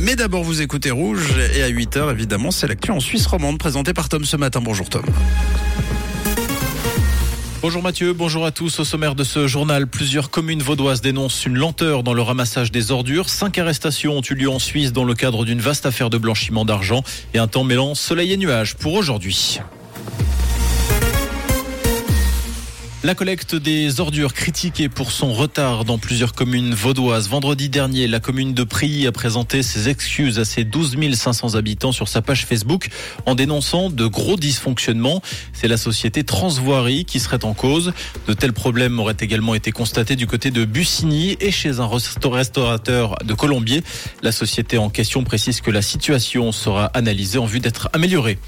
Mais d'abord, vous écoutez Rouge et à 8h, évidemment, c'est l'actu en Suisse romande présentée par Tom ce matin. Bonjour Tom. Bonjour Mathieu, bonjour à tous. Au sommaire de ce journal, plusieurs communes vaudoises dénoncent une lenteur dans le ramassage des ordures. Cinq arrestations ont eu lieu en Suisse dans le cadre d'une vaste affaire de blanchiment d'argent et un temps mêlant soleil et nuages pour aujourd'hui. La collecte des ordures critiquée pour son retard dans plusieurs communes vaudoises. Vendredi dernier, la commune de Prilly a présenté ses excuses à ses 12 500 habitants sur sa page Facebook en dénonçant de gros dysfonctionnements. C'est la société Transvoirie qui serait en cause. De tels problèmes auraient également été constatés du côté de Bussigny et chez un restaurateur de Colombier. La société en question précise que la situation sera analysée en vue d'être améliorée.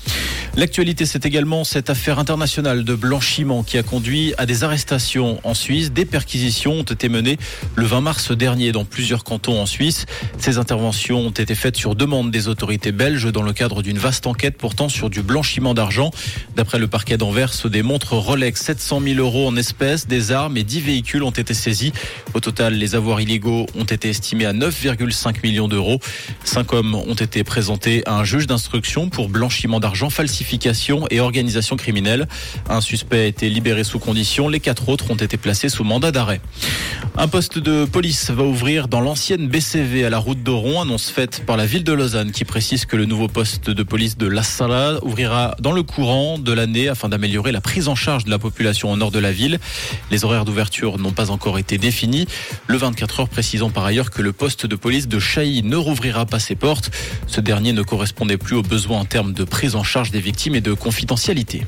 L'actualité, c'est également cette affaire internationale de blanchiment qui a conduit à des arrestations en Suisse. Des perquisitions ont été menées le 20 mars dernier dans plusieurs cantons en Suisse. Ces interventions ont été faites sur demande des autorités belges dans le cadre d'une vaste enquête portant sur du blanchiment d'argent. D'après le parquet d'Anvers, des montres Rolex 700 000 euros en espèces, des armes et 10 véhicules ont été saisis. Au total, les avoirs illégaux ont été estimés à 9,5 millions d'euros. Cinq hommes ont été présentés à un juge d'instruction pour blanchiment d'argent, falsification et organisation criminelle. Un suspect a été libéré sous condition les quatre autres ont été placés sous mandat d'arrêt. Un poste de police va ouvrir dans l'ancienne BCV à la route d'Oron, annonce faite par la ville de Lausanne qui précise que le nouveau poste de police de La Sala ouvrira dans le courant de l'année afin d'améliorer la prise en charge de la population au nord de la ville. Les horaires d'ouverture n'ont pas encore été définis. Le 24 heures précisant par ailleurs que le poste de police de Chailly ne rouvrira pas ses portes. Ce dernier ne correspondait plus aux besoins en termes de prise en charge des victimes et de confidentialité.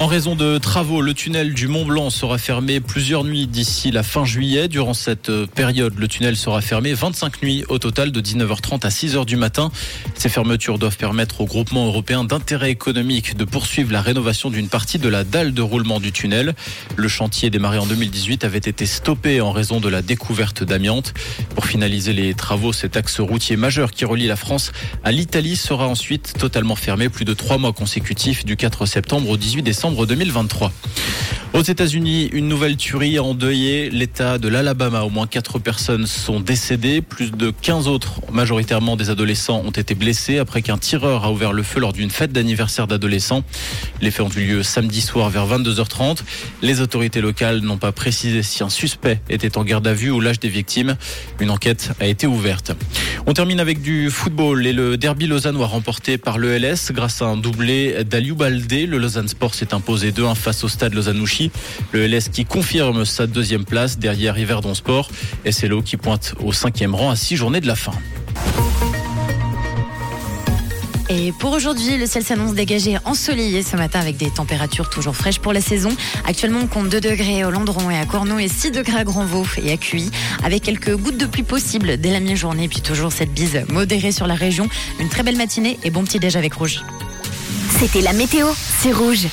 En raison de travaux, le tunnel du Mont Blanc sera fermé plusieurs nuits d'ici la fin juillet. Durant cette euh, période, le tunnel sera fermé 25 nuits au total de 19h30 à 6h du matin. Ces fermetures doivent permettre au groupement européen d'intérêt économique de poursuivre la rénovation d'une partie de la dalle de roulement du tunnel. Le chantier démarré en 2018 avait été stoppé en raison de la découverte d'amiante. Pour finaliser les travaux, cet axe routier majeur qui relie la France à l'Italie sera ensuite totalement fermé plus de trois mois consécutifs du 4 septembre au 18 décembre 2023. Aux États-Unis, une nouvelle tuerie a endeuillé l'État de l'Alabama. Au moins quatre personnes sont décédées. Plus de 15 autres, majoritairement des adolescents, ont été blessés après qu'un tireur a ouvert le feu lors d'une fête d'anniversaire d'adolescents. Les faits ont eu lieu samedi soir vers 22h30. Les autorités locales n'ont pas précisé si un suspect était en garde à vue ou l'âge des victimes. Une enquête a été ouverte. On termine avec du football et le derby lausannois remporté par l'ELS grâce à un doublé d'Aliou Baldé. Le Lausanne Sport s'est imposé 2-1 face au stade Lausanne-Ouchy. Le LS qui confirme sa deuxième place derrière Yverdon Sport. SLO qui pointe au cinquième rang à six journées de la fin. Et pour aujourd'hui, le ciel s'annonce dégagé ensoleillé ce matin avec des températures toujours fraîches pour la saison. Actuellement, on compte 2 degrés au Landron et à Corneau et 6 degrés à Grandvaux et à Cuy, avec quelques gouttes de pluie possibles dès la mi-journée. Puis toujours cette bise modérée sur la région. Une très belle matinée et bon petit déj avec Rouge. C'était la météo, c'est Rouge.